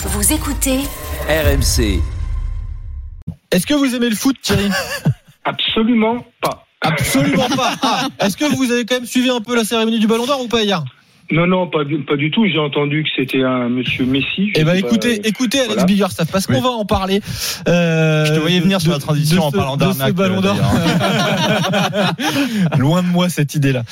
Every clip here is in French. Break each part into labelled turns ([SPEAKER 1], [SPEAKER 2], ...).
[SPEAKER 1] Vous écoutez
[SPEAKER 2] RMC.
[SPEAKER 3] Est-ce que vous aimez le foot, Thierry?
[SPEAKER 4] Absolument pas.
[SPEAKER 3] Absolument pas. Ah, Est-ce que vous avez quand même suivi un peu la cérémonie du Ballon d'Or ou pas hier?
[SPEAKER 4] Non, non, pas du, pas du tout. J'ai entendu que c'était un monsieur Messi.
[SPEAKER 3] Eh ben
[SPEAKER 4] pas,
[SPEAKER 3] écoutez,
[SPEAKER 4] euh,
[SPEAKER 3] écoutez Alex
[SPEAKER 4] voilà.
[SPEAKER 3] Biggerstaff, parce qu'on
[SPEAKER 5] Oui.
[SPEAKER 3] va en parler. euh,
[SPEAKER 5] Je te voyais venir sur
[SPEAKER 3] de-
[SPEAKER 5] la transition
[SPEAKER 3] de
[SPEAKER 5] en parlant d'arnaque,
[SPEAKER 3] Ballon d'Or. Loin de moi cette idée-là.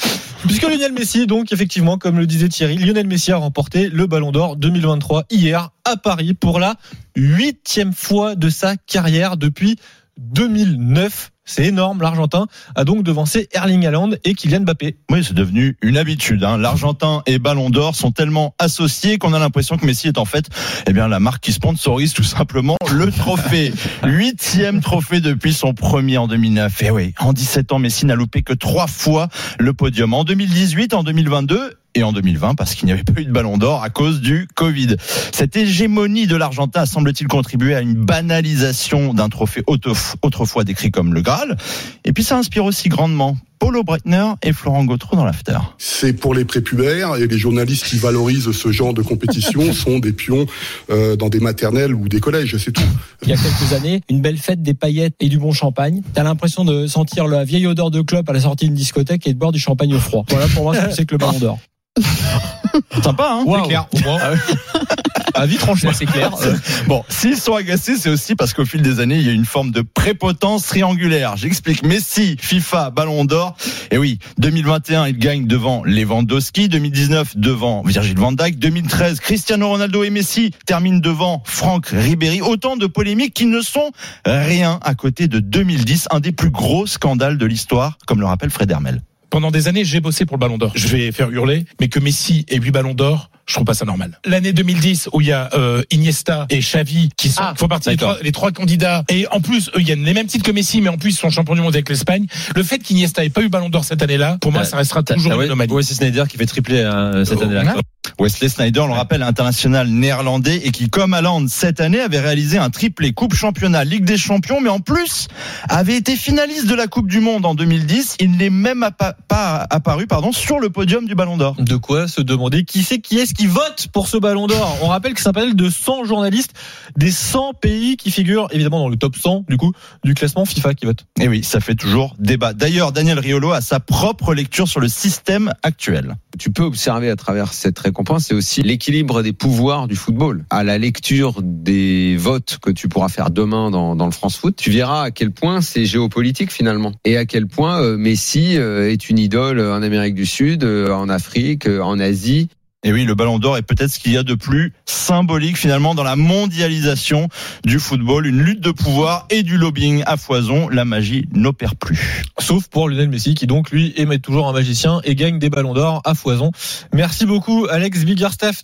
[SPEAKER 3] Puisque Lionel Messi, donc effectivement, comme le disait Thierry, Lionel Messi a remporté le Ballon d'Or 2023 hier à Paris pour la huitième fois de sa carrière depuis 2009. C'est énorme, l'Argentin a donc devancé Erling Haaland et Kylian Mbappé.
[SPEAKER 5] Oui, c'est devenu une habitude. hein. L'Argentin et Ballon d'Or sont tellement associés qu'on a l'impression que Messi est en fait, eh bien, la marque qui sponsorise tout simplement le trophée. Huitième trophée depuis son premier en 2009. Et oui, en 17 ans, Messi n'a loupé que trois fois le podium. En 2018, en 2022 et en 2020 parce qu'il n'y avait pas eu de ballon d'or à cause du Covid. Cette hégémonie de l'Argentin a, semble-t-il contribué à une banalisation d'un trophée autrefois autrefois décrit comme le Graal. Et puis ça inspire aussi grandement Paulo Breitner et Florent Gautreau dans l'after.
[SPEAKER 6] C'est pour les prépubères et les journalistes qui valorisent ce genre de compétition sont des pions euh, dans des maternelles ou des collèges, c'est tout.
[SPEAKER 7] il y a quelques années, une belle fête, des paillettes et du bon champagne. T'as l'impression de sentir la vieille odeur de clope à la sortie d'une discothèque et de boire du champagne au froid. Voilà pour moi ce que c'est que le ballon d'or.
[SPEAKER 5] Sympa, hein
[SPEAKER 3] C'est clair. Au moins. Avis tranché, c'est clair. Euh,
[SPEAKER 5] Bon, s'ils sont agacés, c'est aussi parce qu'au fil des années, il y a une forme de prépotence triangulaire. J'explique. Messi, FIFA, Ballon d'Or. Et oui, 2021, il gagne devant Lewandowski. 2019, devant Virgil van Dijk. 2013, Cristiano Ronaldo et Messi terminent devant Franck Ribéry. Autant de polémiques qui ne sont rien à côté de 2010, un des plus gros scandales de l'histoire, comme le rappelle Fred Hermel.
[SPEAKER 8] Pendant des années, j'ai bossé pour le Ballon d'Or. Je vais faire hurler, mais que Messi ait 8 Ballons d'Or, je trouve pas ça normal. L'année 2010 où il y a euh, Iniesta et Xavi qui sont,
[SPEAKER 3] Ah,
[SPEAKER 8] font partie des trois, les trois candidats et en plus eux, il y a les mêmes titres que Messi, mais en plus ils sont champions du monde avec l'Espagne. Le fait qu'Iniesta ait pas eu Ballon d'Or cette année-là, pour moi, ça restera toujours une anomalie.
[SPEAKER 9] Ouais, c'est Snyder qui fait tripler euh, cette année-là.
[SPEAKER 5] Wesley Snyder, on le rappelle, international néerlandais et qui, comme Haaland cette année, avait réalisé un triplé Coupe Championnat, Ligue des Champions, mais en plus avait été finaliste de la Coupe du Monde en 2010. Il n'est même appa- pas apparu pardon, sur le podium du Ballon d'Or.
[SPEAKER 3] De quoi se demander qui c'est qui est-ce qui vote pour ce ballon d'or On rappelle que c'est un panel de 100 journalistes des 100 pays qui figurent évidemment dans le top 100 du coup du classement FIFA qui vote.
[SPEAKER 5] Et oui, ça fait toujours débat. D'ailleurs, Daniel Riolo a sa propre lecture sur le système actuel.
[SPEAKER 9] Tu peux observer à travers cette récompense, c'est aussi l'équilibre des pouvoirs du football. À la lecture des votes que tu pourras faire demain dans, dans le France Foot, tu verras à quel point c'est géopolitique finalement. Et à quel point euh, Messi euh, est une idole en Amérique du Sud, euh, en Afrique, en Asie.
[SPEAKER 5] Et oui, le Ballon d'Or est peut-être ce qu'il y a de plus symbolique finalement dans la mondialisation du football, une lutte de pouvoir et du lobbying à foison. La magie n'opère plus.
[SPEAKER 3] Sauf pour Lionel Messi qui donc lui émet toujours un magicien et gagne des ballons d'or à foison. Merci beaucoup Alex Biggerstaff.